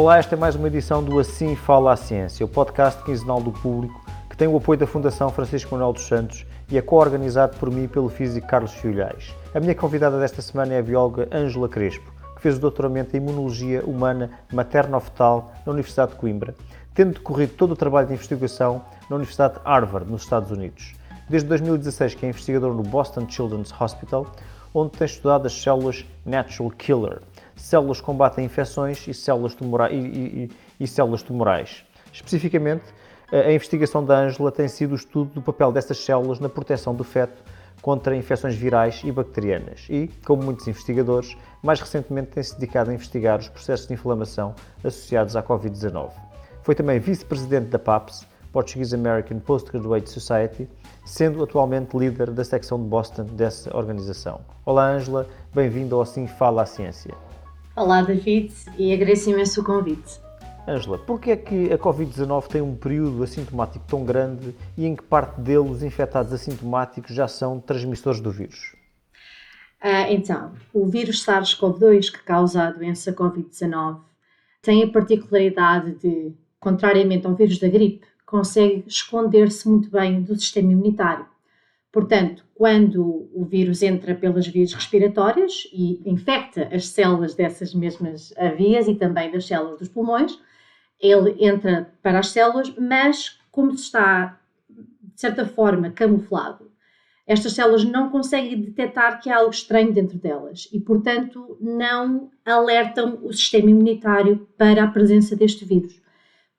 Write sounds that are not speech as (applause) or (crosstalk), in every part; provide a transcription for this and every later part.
Olá, esta é mais uma edição do Assim Fala a Ciência, o podcast quinzenal do público que tem o apoio da Fundação Francisco Manuel dos Santos e é co-organizado por mim e pelo físico Carlos Filhais. A minha convidada desta semana é a bióloga Ângela Crespo, que fez o doutoramento em Imunologia Humana Materno-Fetal na Universidade de Coimbra, tendo decorrido todo o trabalho de investigação na Universidade de Harvard, nos Estados Unidos. Desde 2016 que é investigador no Boston Children's Hospital, onde tem estudado as células Natural Killer, células que combatem infecções e células, tumora e, e, e células tumorais. Especificamente, a investigação da Ângela tem sido o estudo do papel destas células na proteção do feto contra infecções virais e bacterianas e, como muitos investigadores, mais recentemente tem-se dedicado a investigar os processos de inflamação associados à Covid-19. Foi também vice-presidente da PAPS, Portuguese American Postgraduate Society, sendo atualmente líder da secção de Boston dessa organização. Olá, Ângela, bem-vindo ao Assim Fala a Ciência. Olá, David, e agradeço imenso o convite. Ângela, porquê é que a Covid-19 tem um período assintomático tão grande e em que parte dele os infectados assintomáticos já são transmissores do vírus? Ah, então, o vírus SARS-CoV-2 que causa a doença Covid-19 tem a particularidade de, contrariamente ao vírus da gripe, consegue esconder-se muito bem do sistema imunitário. Portanto, quando o vírus entra pelas vias respiratórias e infecta as células dessas mesmas vias e também das células dos pulmões, ele entra para as células, mas como está, de certa forma, camuflado, estas células não conseguem detectar que há algo estranho dentro delas e, portanto, não alertam o sistema imunitário para a presença deste vírus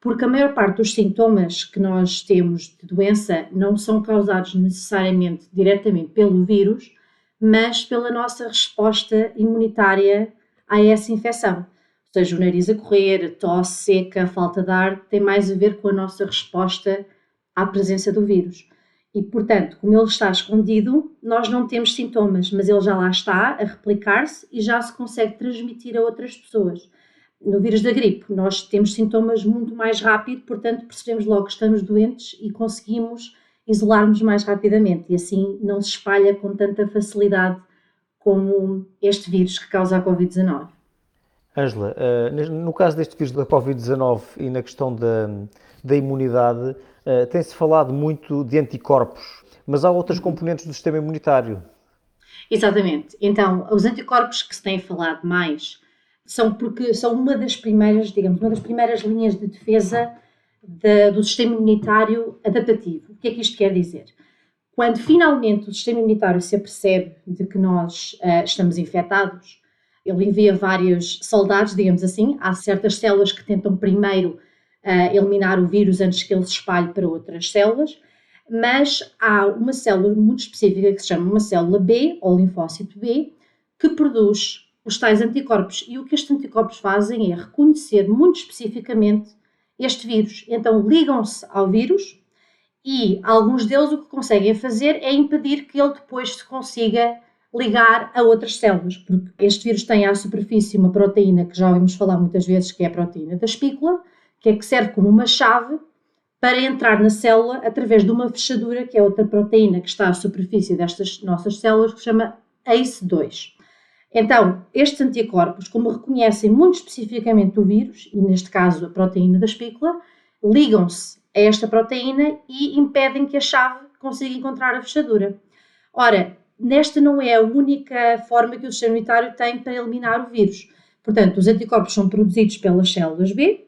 porque a maior parte dos sintomas que nós temos de doença não são causados necessariamente diretamente pelo vírus, mas pela nossa resposta imunitária a essa infecção. Ou seja, o nariz a correr, tosse seca, falta de ar, tem mais a ver com a nossa resposta à presença do vírus. E, portanto, como ele está escondido, nós não temos sintomas, mas ele já lá está a replicar-se e já se consegue transmitir a outras pessoas no vírus da gripe, nós temos sintomas muito mais rápido, portanto percebemos logo que estamos doentes e conseguimos isolar-nos mais rapidamente e assim não se espalha com tanta facilidade como este vírus que causa a Covid-19. Ângela, eh, no caso deste vírus da Covid-19 e na questão da, da imunidade, eh, tem-se falado muito de anticorpos, mas há outras componentes do sistema imunitário. Exatamente. Então, os anticorpos que se tem falado mais são porque são uma das primeiras, digamos, uma das primeiras linhas de defesa de, do sistema imunitário adaptativo. O que é que isto quer dizer? Quando finalmente o sistema imunitário se apercebe de que nós uh, estamos infectados, ele envia vários soldados, digamos assim. Há certas células que tentam primeiro uh, eliminar o vírus antes que ele se espalhe para outras células, mas há uma célula muito específica que se chama uma célula B, ou linfócito B, que produz os tais anticorpos. E o que estes anticorpos fazem é reconhecer muito especificamente este vírus. Então ligam-se ao vírus e alguns deles o que conseguem fazer é impedir que ele depois se consiga ligar a outras células, porque este vírus tem à superfície uma proteína que já ouvimos falar muitas vezes, que é a proteína da espícula, que é que serve como uma chave para entrar na célula através de uma fechadura, que é outra proteína que está à superfície destas nossas células, que se chama ACE2. Então, estes anticorpos, como reconhecem muito especificamente o vírus, e neste caso a proteína da espícula, ligam-se a esta proteína e impedem que a chave consiga encontrar a fechadura. Ora, nesta não é a única forma que o sistema imunitário tem para eliminar o vírus. Portanto, os anticorpos são produzidos pelas células B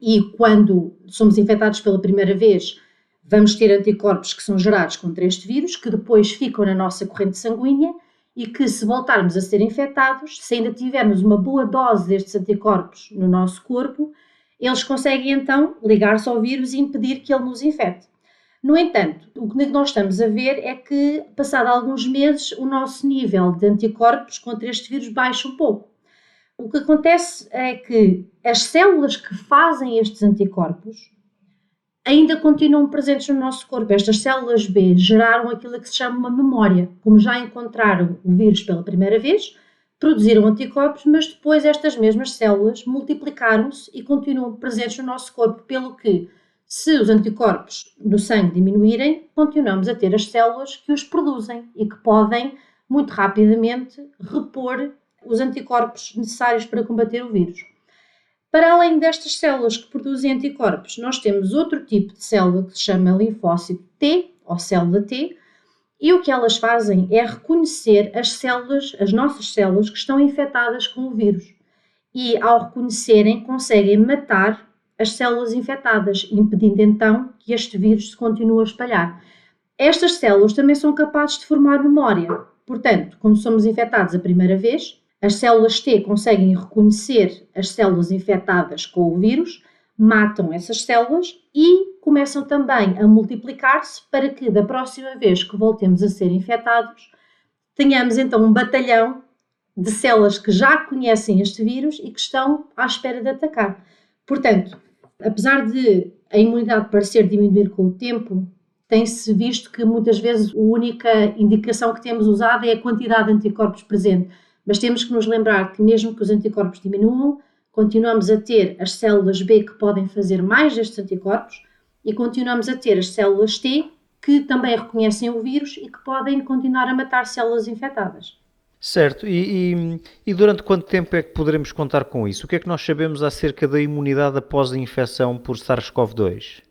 e quando somos infectados pela primeira vez, vamos ter anticorpos que são gerados contra este vírus, que depois ficam na nossa corrente sanguínea e que se voltarmos a ser infectados, se ainda tivermos uma boa dose destes anticorpos no nosso corpo, eles conseguem então ligar-se ao vírus e impedir que ele nos infecte. No entanto, o que nós estamos a ver é que, passado alguns meses, o nosso nível de anticorpos contra este vírus baixa um pouco. O que acontece é que as células que fazem estes anticorpos ainda continuam presentes no nosso corpo. Estas células B geraram aquilo que se chama uma memória. Como já encontraram o vírus pela primeira vez, produziram anticorpos, mas depois estas mesmas células multiplicaram-se e continuam presentes no nosso corpo, pelo que, se os anticorpos no sangue diminuírem, continuamos a ter as células que os produzem e que podem muito rapidamente repor os anticorpos necessários para combater o vírus. Para além destas células que produzem anticorpos, nós temos outro tipo de célula que se chama linfócito T, ou célula T, e o que elas fazem é reconhecer as células, as nossas células que estão infectadas com o vírus. E ao reconhecerem, conseguem matar as células infectadas, impedindo então que este vírus se continue a espalhar. Estas células também são capazes de formar memória. Portanto, quando somos infectados a primeira vez, as células T conseguem reconhecer as células infectadas com o vírus, matam essas células e começam também a multiplicar-se para que da próxima vez que voltemos a ser infectados, tenhamos então um batalhão de células que já conhecem este vírus e que estão à espera de atacar. Portanto, apesar de a imunidade parecer diminuir com o tempo, tem-se visto que muitas vezes a única indicação que temos usado é a quantidade de anticorpos presente. Mas temos que nos lembrar que, mesmo que os anticorpos diminuam, continuamos a ter as células B que podem fazer mais destes anticorpos e continuamos a ter as células T que também reconhecem o vírus e que podem continuar a matar células infectadas. Certo, e, e, e, durante quanto tempo é que poderemos contar com isso? O que é que nós sabemos acerca da imunidade após a infecção por SARS-CoV-2?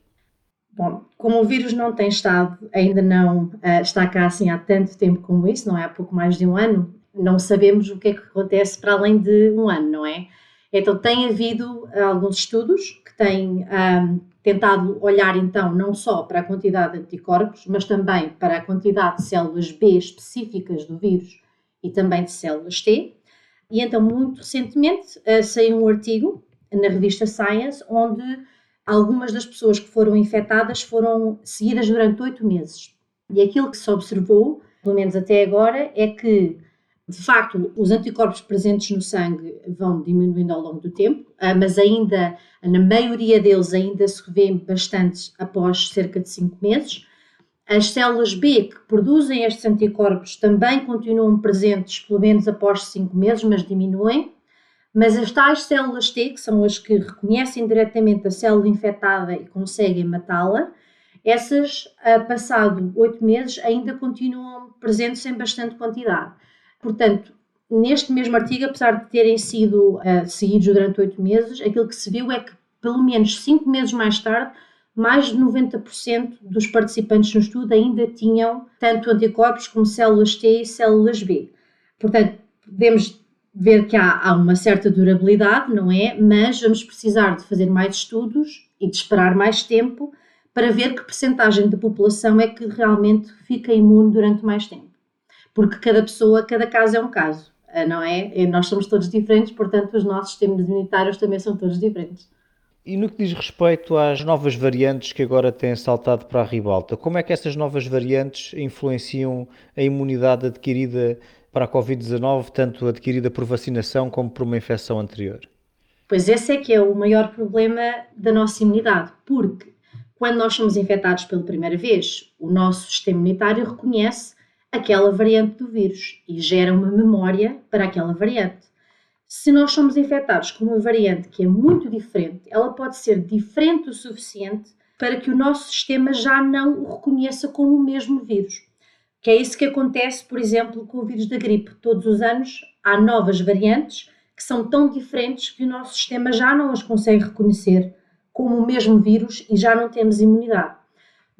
Bom, como o vírus não tem estado, ainda não uh, está cá assim há tanto tempo como isso, não é? Há pouco mais de um ano, não sabemos o que é que acontece para além de um ano, não é? Então, tem havido uh, alguns estudos que têm um, tentado olhar então não só para a quantidade de anticorpos, mas também para a quantidade de células B específicas do vírus e também de células T. E então, muito recentemente, uh, saiu um artigo na revista Science onde algumas das pessoas que foram infectadas foram seguidas durante oito meses. E aquilo que se observou, pelo menos até agora, é que de facto, os anticorpos presentes no sangue vão diminuindo ao longo do tempo, ah, mas ainda, na maioria deles, ainda se revê bastante após cerca de 5 meses. As células B que produzem estes anticorpos também continuam presentes, pelo menos após 5 meses, mas diminuem. Mas as tais células T, que são as que reconhecem diretamente a célula infectada e conseguem matá-la, essas, ah, passado 8 meses, ainda continuam presentes em bastante quantidade. Portanto, neste mesmo artigo, apesar de terem sido uh, seguidos durante oito meses, aquilo que se viu é que, pelo menos cinco meses mais tarde, mais de 90% dos participantes no estudo ainda tinham tanto anticorpos como células T e células B. Portanto, podemos ver que há, há, uma certa durabilidade, não é? Mas vamos precisar de fazer mais estudos e de esperar mais tempo para ver que percentagem da população é que realmente fica imune durante mais tempo porque cada pessoa, cada caso é um caso, eh, não é? E nós somos todos diferentes, portanto, os nossos sistemas imunitários também são todos diferentes. E no que diz respeito às novas variantes que agora têm saltado para a ribalta, como é que essas novas variantes influenciam a imunidade adquirida para a Covid-19, tanto adquirida por vacinação como por uma infecção anterior? Pois esse é que é o maior problema da nossa imunidade, porque quando nós somos infectados pela primeira vez, o nosso sistema imunitário reconhece aquela variante do vírus e gera uma memória para aquela variante. Se nós somos infectados com uma variante que é muito diferente, ela pode ser diferente o suficiente para que o nosso sistema já não o reconheça como o mesmo vírus. Que é isso que acontece, por exemplo, com o vírus da gripe. Todos os anos há novas variantes que são tão diferentes que o nosso sistema já não as consegue reconhecer como o mesmo vírus e já não temos imunidade.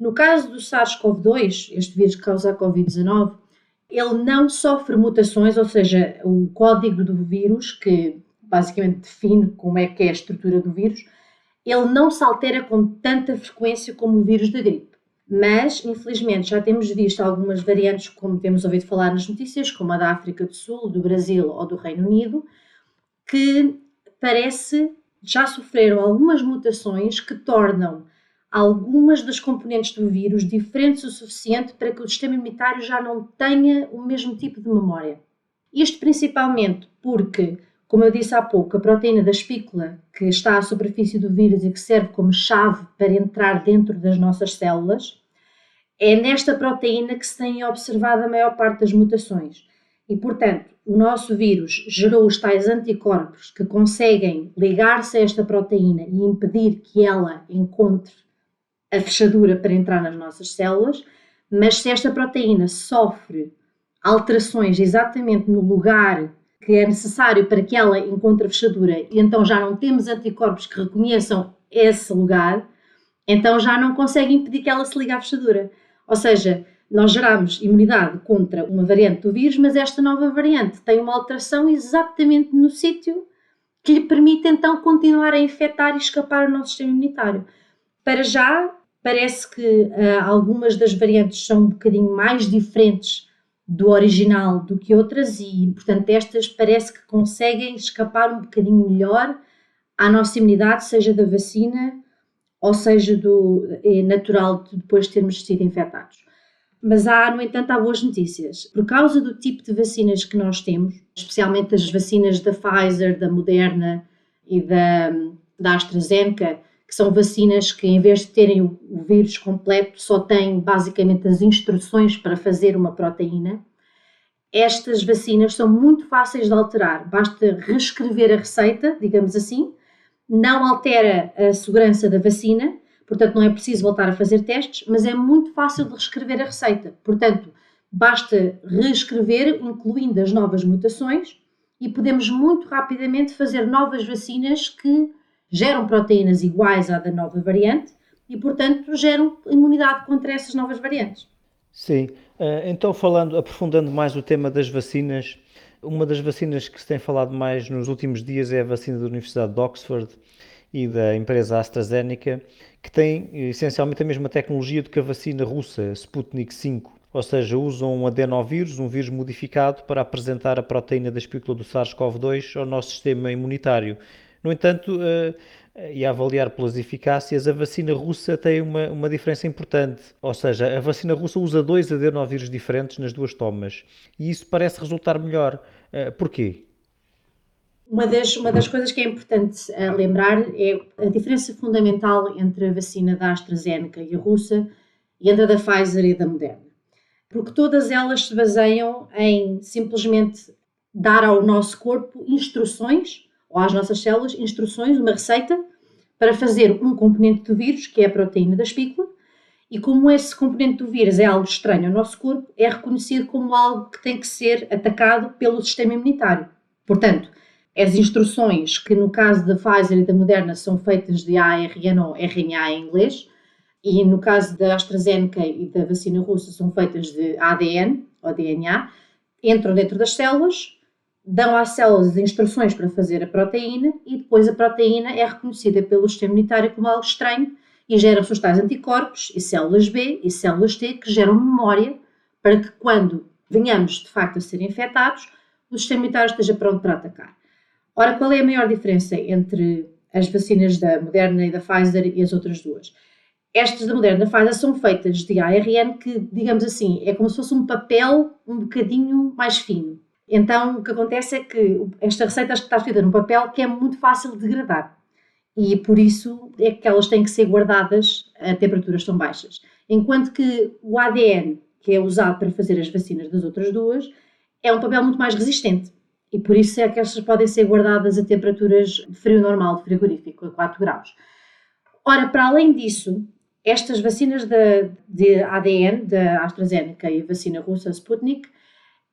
No caso do SARS-CoV-2, este vírus que causa a Covid-19, ele não sofre mutações, ou seja, o código do vírus, que basicamente define como é que é a estrutura do vírus, ele não se altera com tanta frequência como o vírus da gripe. Mas, infelizmente, já temos visto algumas variantes, como temos ouvido falar nas notícias, como a da África do Sul, do Brasil ou do Reino Unido, que parece já sofreram algumas mutações que tornam algumas das componentes do vírus diferentes o suficiente para que o sistema imunitário já não tenha o mesmo tipo de memória. Isto principalmente porque, como eu disse há pouco, a proteína da espícula, que está à superfície do vírus e que serve como chave para entrar dentro das nossas células, é nesta proteína que se tem observado a maior parte das mutações. E, portanto, o nosso vírus gerou os tais anticorpos que conseguem ligar-se a esta proteína e impedir que ela encontre a fechadura para entrar nas nossas células, mas se esta proteína sofre alterações exatamente no lugar que é necessário para que ela encontre a fechadura e então já não temos anticorpos que reconheçam esse lugar, então já não consegue impedir que ela se ligue à fechadura. Ou seja, nós geramos imunidade contra uma variante do vírus, mas esta nova variante tem uma alteração exatamente no sítio que lhe permite então continuar a infectar e escapar ao nosso sistema imunitário. Para já, parece que uh, algumas das variantes são um bocadinho mais diferentes do original do que outras e, portanto, estas parece que conseguem escapar um bocadinho melhor à nossa imunidade, seja da vacina ou seja do é natural de depois termos sido infectados. Mas há, no entanto, há boas notícias. Por causa do tipo de vacinas que nós temos, especialmente as vacinas da Pfizer, da Moderna e da, da AstraZeneca, que são vacinas que, em vez de terem o, vírus completo, só têm basicamente as instruções para fazer uma proteína. Estas vacinas são muito fáceis de alterar, basta reescrever a receita, digamos assim, não altera a segurança da vacina, portanto não é preciso voltar a fazer testes, mas é muito fácil de reescrever a receita. Portanto, basta reescrever, incluindo as novas mutações, e podemos muito rapidamente fazer novas vacinas que geram proteínas iguais à da nova variante e, portanto, geram imunidade contra essas novas variantes. Sim, eh, então falando, aprofundando mais o tema das vacinas, uma das vacinas que se tem falado mais nos últimos dias é a vacina da Universidade de Oxford e da empresa AstraZeneca, que tem essencialmente a mesma tecnologia do que a vacina russa Sputnik 5, ou seja, usam um adenovírus, um vírus modificado, para apresentar a proteína da espícula do SARS-CoV-2 ao nosso sistema imunitário. No entanto, uh, e a avaliar pelas eficácias, a vacina russa tem uma, uma diferença importante. Ou seja, a vacina russa usa dois adenovírus diferentes nas duas tomas. E isso parece resultar melhor. Uh, porquê? Uma das, uma das coisas que é importante lembrar é a diferença fundamental entre a vacina da AstraZeneca e a russa e entre a da Pfizer e da Moderna. Porque todas elas se baseiam em simplesmente dar ao nosso corpo instruções ou às nossas células instruções, uma receita para fazer um componente do vírus, que é a proteína da espícula, e como esse componente do vírus é algo estranho ao nosso corpo, é reconhecido como algo que tem que ser atacado pelo sistema imunitário. Portanto, as instruções que no caso da Pfizer e da Moderna são feitas de ARN ou RNA em inglês, e no caso da AstraZeneca e da vacina russa são feitas de ADN ou DNA, entram dentro das células, dão às células as instruções para fazer a proteína e depois a proteína é reconhecida pelo sistema imunitário como algo estranho e gera os tais anticorpos e células B e células T que geram memória para que quando venhamos de facto a ser infectados, o sistema imunitário esteja pronto para atacar. Ora, qual é a maior diferença entre as vacinas da Moderna e da Pfizer e as outras duas? Estas da Moderna e da Pfizer são feitas de ARN que, digamos assim, é como se fosse um papel um bocadinho mais fino então, o que acontece é que esta receita está escrita num papel que é muito fácil de degradar. E por isso é que elas têm que ser guardadas a temperaturas tão baixas. Enquanto que o ADN, que é usado para fazer as vacinas das outras duas, é um papel muito mais resistente. E por isso é que estas podem ser guardadas a temperaturas de frio normal, de frigorífico, a 4 graus. Ora, para além disso, estas vacinas de, de ADN, da AstraZeneca e a vacina russa Sputnik,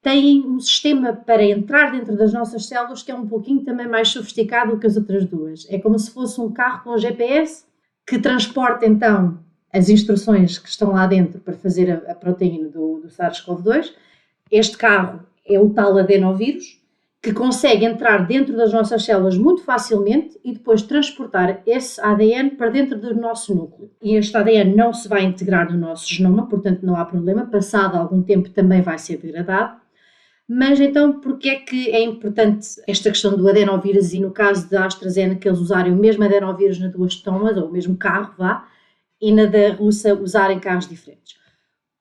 têm um sistema para entrar dentro das nossas células que é um pouquinho também mais sofisticado que as outras duas. É como se fosse um carro com GPS que transporta então as instruções que estão lá dentro para fazer a, a proteína do, do SARS-CoV-2. Este carro é o tal adenovírus que consegue entrar dentro das nossas células muito facilmente e depois transportar esse ADN para dentro do nosso núcleo. E este ADN não se vai integrar no nosso genoma, portanto não há problema, passado algum tempo também vai ser degradado mas então, porquê é que é importante esta questão do adenovírus e no caso da AstraZeneca eles usarem o mesmo adenovírus nas duas tomas, ou o mesmo carro, vá, e na da russa usarem carros diferentes?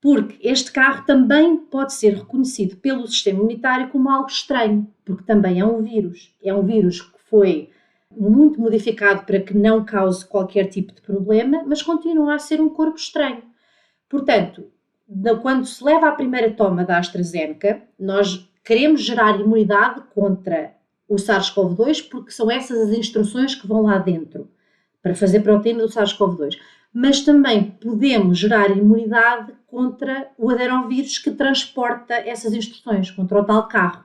Porque este carro também pode ser reconhecido pelo sistema imunitário como algo estranho, porque também é um vírus. É um vírus que foi muito modificado para que não cause qualquer tipo de problema, mas continua a ser um corpo estranho. Portanto, quando se leva à primeira toma da AstraZeneca, nós queremos gerar imunidade contra o SARS-CoV-2 porque são essas as instruções que vão lá dentro para fazer proteína do SARS-CoV-2. Mas também podemos gerar imunidade contra o adenovírus que transporta essas instruções, contra o tal carro.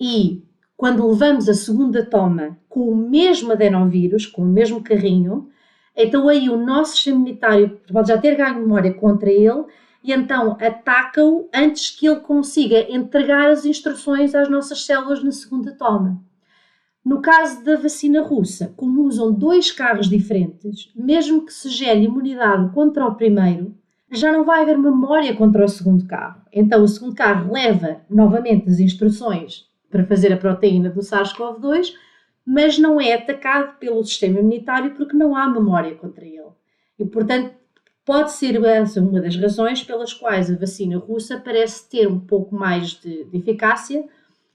E quando levamos a segunda toma com o mesmo adenovírus, com o mesmo carrinho, então aí o nosso sistema imunitário pode já ter ganho memória contra ele e então ataca-o antes que ele consiga entregar as instruções às nossas células na segunda toma. No caso da vacina russa, como usam dois carros diferentes, mesmo que se gere imunidade contra o primeiro, já não vai haver memória contra o segundo carro. Então, o segundo carro leva novamente as instruções para fazer a proteína do SARS-CoV-2, mas não é atacado pelo sistema imunitário porque não há memória contra ele. E, portanto, pode ser essa uma das razões pelas quais a vacina russa parece ter um pouco mais de, de eficácia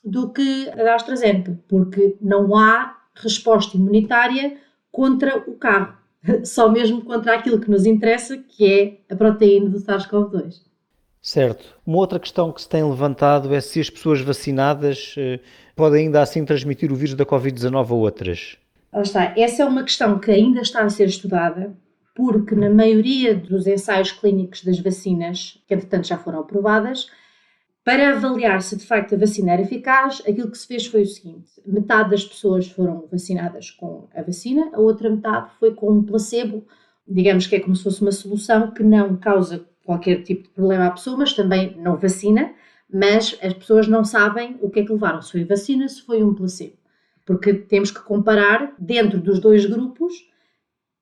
do que a da AstraZeneca, porque não há resposta imunitária contra o carro, (laughs) só mesmo contra aquilo que nos interessa, que é a proteína do SARS-CoV-2. Certo. Uma outra questão que se tem levantado é se as pessoas vacinadas eh, podem ainda assim transmitir o vírus da Covid-19 a outras. Lá está. Essa é uma questão que ainda está a ser estudada, porque na maioria dos ensaios clínicos das vacinas, que entretanto já foram aprovadas, para avaliar se de facto a vacina era eficaz, aquilo que se fez foi o seguinte: metade das pessoas foram vacinadas com a vacina, a outra metade foi com um placebo, digamos que é como se fosse uma solução que não causa qualquer tipo de problema à pessoa, mas também não vacina, mas as pessoas não sabem o que é que levaram, se foi vacina, se foi um placebo. Porque temos que comparar dentro dos dois grupos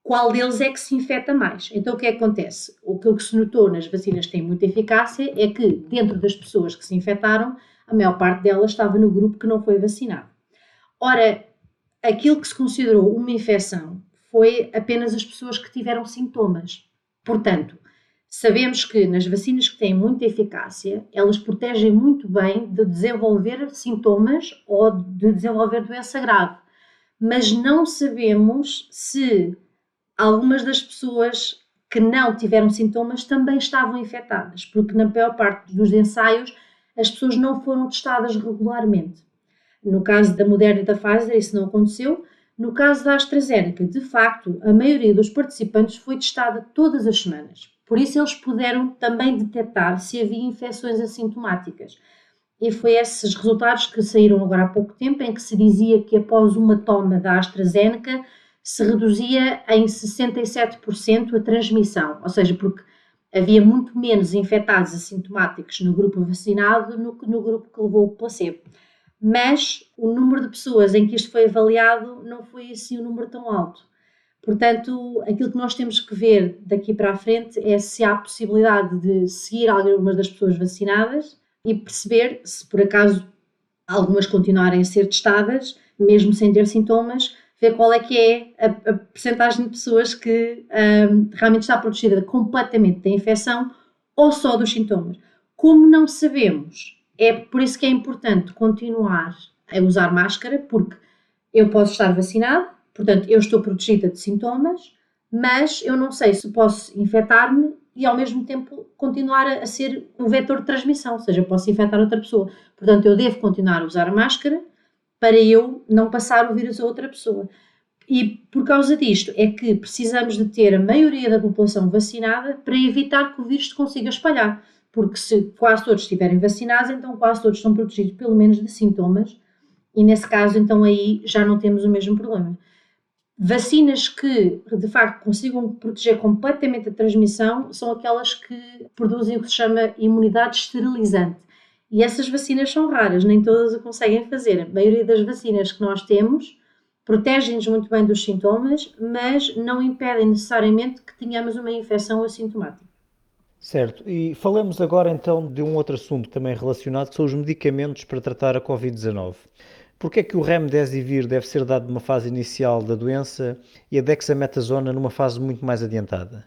qual deles é que se infecta mais. Então, o que, é que acontece? O que se notou nas vacinas que têm muita eficácia é que, dentro das pessoas que se infectaram, a maior parte delas estava no grupo que não foi vacinado. Ora, aquilo que se considerou uma infecção foi apenas as pessoas que tiveram sintomas. Portanto, sabemos que nas vacinas que têm muita eficácia, elas protegem muito bem de desenvolver sintomas ou de desenvolver doença grave. Mas não sabemos se algumas das pessoas que não tiveram sintomas também estavam infectadas, porque na maior parte dos ensaios as pessoas não foram testadas regularmente. No caso da Moderna e da Pfizer, isso não aconteceu. No caso da AstraZeneca, de facto, a maioria dos participantes foi testada todas as semanas. Por isso, eles puderam também detectar se havia infecções assintomáticas. E foi esses resultados que saíram agora há pouco tempo, em que se dizia que após uma toma da AstraZeneca, se reduzia em 67% a transmissão, ou seja, porque havia muito menos infectados assintomáticos no grupo vacinado do que no grupo que levou o placebo. Mas o número de pessoas em que isto foi avaliado não foi assim um número tão alto. Portanto, aquilo que nós temos que ver daqui para a frente é se há possibilidade de seguir algumas das pessoas vacinadas e perceber se por acaso algumas continuarem a ser testadas, mesmo sem ter sintomas, ver qual é que é a, a percentagem de pessoas que um, realmente está protegida completamente da infecção ou só dos sintomas. Como não sabemos, é por isso que é importante continuar a usar máscara, porque eu posso estar vacinado, portanto, eu estou protegida de sintomas, mas eu não sei se posso infectar-me e ao mesmo tempo continuar a ser um vetor de transmissão, ou seja, eu posso infectar outra pessoa. Portanto, eu devo continuar a usar a máscara para eu não passar o vírus a outra pessoa. E por causa disto é que precisamos de ter a maioria da população vacinada para evitar que o vírus se consiga espalhar. Porque se quase todos estiverem vacinados, então quase todos estão protegidos pelo menos de sintomas, e nesse caso, então aí já não temos o mesmo problema. Vacinas que de facto consigam proteger completamente a transmissão são aquelas que produzem o que se chama imunidade esterilizante. E essas vacinas são raras, nem todas o conseguem fazer. A maioria das vacinas que nós temos protegem-nos muito bem dos sintomas, mas não impedem necessariamente que tenhamos uma infecção assintomática. Certo, e falamos agora então de um outro assunto também relacionado, que são os medicamentos para tratar a Covid-19. Porquê é que o remdesivir deve ser dado numa fase inicial da doença e a dexametasona numa fase muito mais adiantada?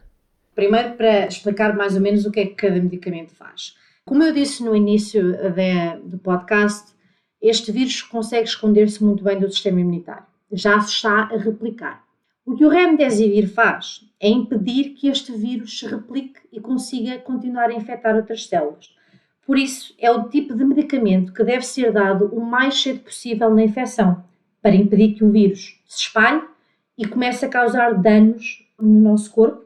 Primeiro, para explicar mais ou menos o que é que cada medicamento faz. Como eu disse no início de, do podcast, este vírus consegue esconder-se muito bem do sistema imunitário. Já se está a replicar. O que o remdesivir faz é impedir que este vírus se replique e consiga continuar a infectar outras células. Por isso, é o tipo de medicamento que deve ser dado o mais cedo possível na infecção, para impedir que o vírus se espalhe e comece a causar danos no nosso corpo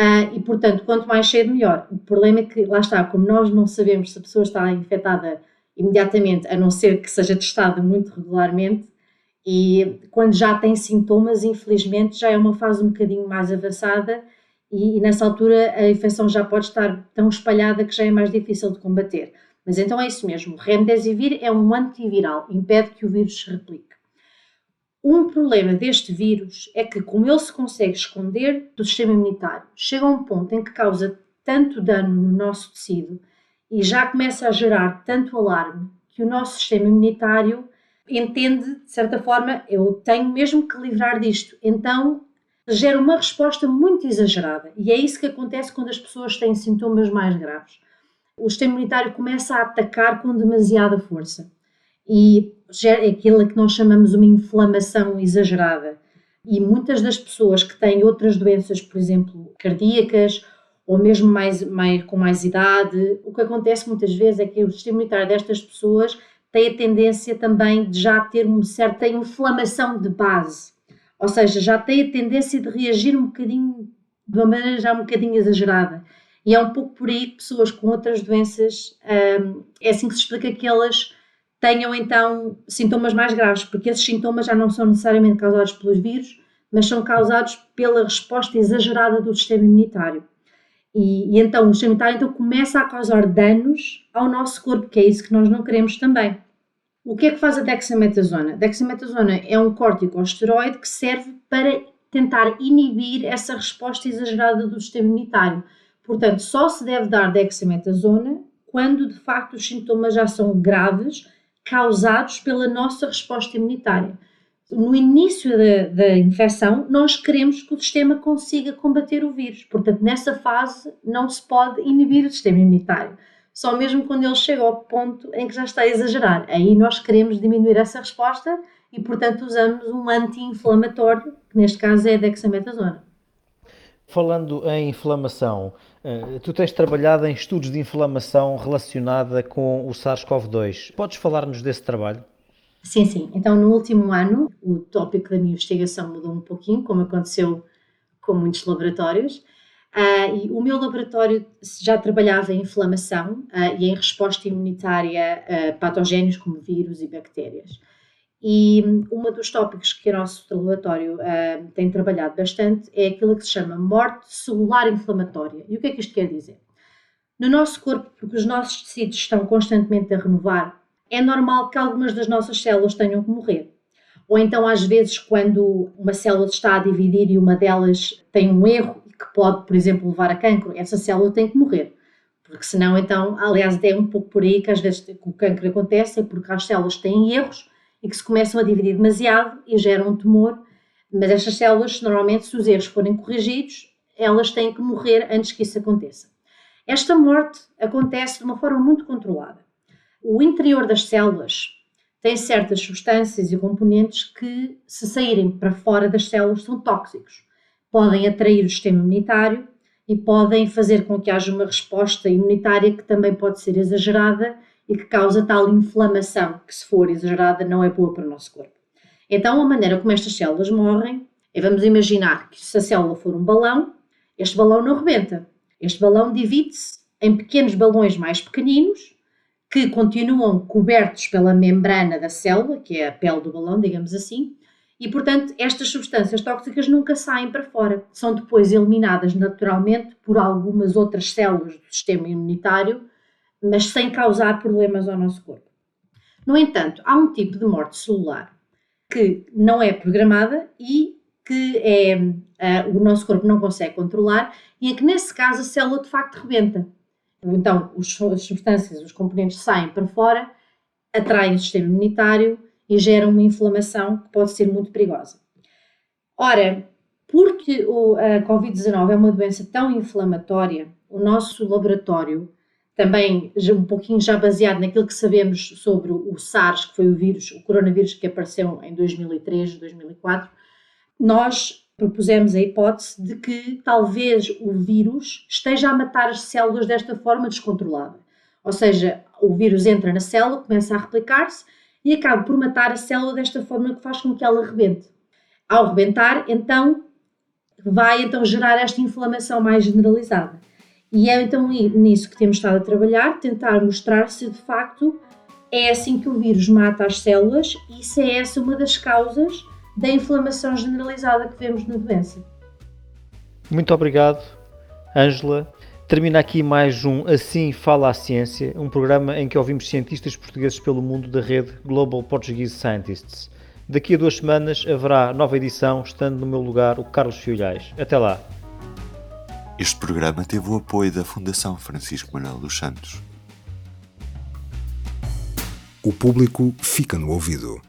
Uh, e, portanto, quanto mais cedo, melhor. O problema é que, lá está, como nós não sabemos se a pessoa está infectada imediatamente, a não ser que seja testada muito regularmente. E quando já tem sintomas, infelizmente, já é uma fase um bocadinho mais avançada e, e nessa altura a infecção já pode estar tão espalhada que já é mais difícil de combater. Mas então é isso mesmo. Remdesivir é um antiviral, impede que o vírus se replique. Um problema deste vírus é que, como ele se consegue esconder do sistema imunitário, chega a um ponto em que causa tanto dano no nosso tecido e já começa a gerar tanto alarme que o nosso sistema imunitário entende, de certa forma, eu tenho mesmo que livrar disto. Então gera uma resposta muito exagerada. E é isso que acontece quando as pessoas têm sintomas mais graves. O sistema imunitário começa a atacar com demasiada força e gera aquilo que nós chamamos uma inflamação exagerada. E muitas das pessoas que têm outras doenças, por exemplo, cardíacas ou mesmo mais, mais, com mais idade, o que acontece muitas vezes é que o sistema imunitário destas pessoas tem a tendência também de já ter uma certa inflamação de base, ou seja, já tem a tendência de reagir um bocadinho, de uma maneira já um bocadinho exagerada. E é um pouco por aí que pessoas com outras doenças, hum, é assim que se explica que elas tenham então sintomas mais graves, porque esses sintomas já não são necessariamente causados pelos vírus, mas são causados pela resposta exagerada do sistema imunitário. E, e, então o sistema imunitário então, começa a causar danos ao nosso corpo, que é isso que nós não queremos também. O que é que faz a dexametasona? Dexametasona é um corticosteroide que serve para tentar inibir essa resposta exagerada do sistema imunitário. Portanto, só se deve dar dexametasona quando de facto os sintomas já são graves causados pela nossa resposta imunitária. No início da, da, infecção, nós queremos que o sistema consiga combater o vírus. Portanto, nessa fase, não se pode inibir o sistema imunitário. Só mesmo quando ele chega ao ponto em que já está a exagerar. Aí nós queremos diminuir essa resposta e, portanto, usamos um anti-inflamatório, que neste caso é a dexametasona. Falando em inflamação, eh, tu tens trabalhado em estudos de inflamação relacionada com o SARS-CoV-2. Podes falar-nos desse trabalho? Sim, sim. Então, no último ano, o tópico da minha investigação mudou um pouquinho, como aconteceu com muitos laboratórios. Uh, e o meu laboratório já trabalhava em inflamação uh, e em resposta imunitária a patogénios como vírus e bactérias. E um dos tópicos que o nosso laboratório uh, tem trabalhado bastante é aquilo que se chama morte celular inflamatória. E o que é que isto quer dizer? No nosso corpo, porque os nossos tecidos estão constantemente a renovar, é normal que algumas das nossas células tenham que morrer. Ou então, às vezes, quando uma célula está a dividir e uma delas tem um erro que pode, por exemplo, levar a cancro, essa célula tem que morrer. Porque senão, então, aliás, é um pouco por aí que às vezes o cancro acontece, é porque as células têm erros e que se começam a dividir demasiado e geram um tumor. Mas estas células, normalmente, se os erros forem corrigidos, elas têm que morrer antes que isso aconteça. Esta morte acontece de uma forma muito controlada. O interior das células tem certas substâncias e componentes que, se saírem para fora das células, são tóxicos. Podem atrair o sistema imunitário e podem fazer com que haja uma resposta imunitária que também pode ser exagerada e que causa tal inflamação que, se for exagerada, não é boa para o nosso corpo. Então, a maneira como estas células morrem é, vamos imaginar que se a célula for um balão, este balão não rebenta. Este balão divide-se em pequenos balões mais pequeninos que continuam cobertos pela membrana da célula, que é a pele do balão, digamos assim, e portanto estas substâncias tóxicas nunca saem para fora. São depois eliminadas naturalmente por algumas outras células do sistema imunitário mas sem causar problemas ao nosso corpo. No entanto, há um tipo de morte celular que não é programada e que é, uh, o nosso corpo não consegue controlar e em que, nesse caso, a célula de facto rebenta. Então, as substâncias, os componentes saem para fora, atraem o sistema imunitário e geram uma inflamação que pode ser muito perigosa. Ora, porque a Covid-19 é uma doença tão inflamatória, o nosso laboratório também um pouquinho já baseado naquilo que sabemos sobre o SARS, que foi o vírus, o coronavírus que apareceu em 2003, 2004, nós propusemos a hipótese de que talvez o vírus esteja a matar as células desta forma descontrolada. Ou seja, o vírus entra na célula, começa a replicar-se e acaba por matar a célula desta forma que faz com que ela rebente. Ao rebentar, então, vai então gerar esta inflamação mais generalizada. E é então nisso que temos estado a trabalhar, tentar mostrar se de facto é assim que o vírus mata as células e isso é essa uma das causas da inflamação generalizada que vemos na doença. Muito obrigado, Ângela. Termina aqui mais um Assim Fala a Ciência, um programa em que ouvimos cientistas portugueses pelo mundo da rede Global Portuguese Scientists. Daqui a duas semanas haverá nova edição, estando no meu lugar o Carlos Filhais. Até lá. Este programa teve o apoio da Fundação Francisco Manuel dos Santos. O público fica no ouvido.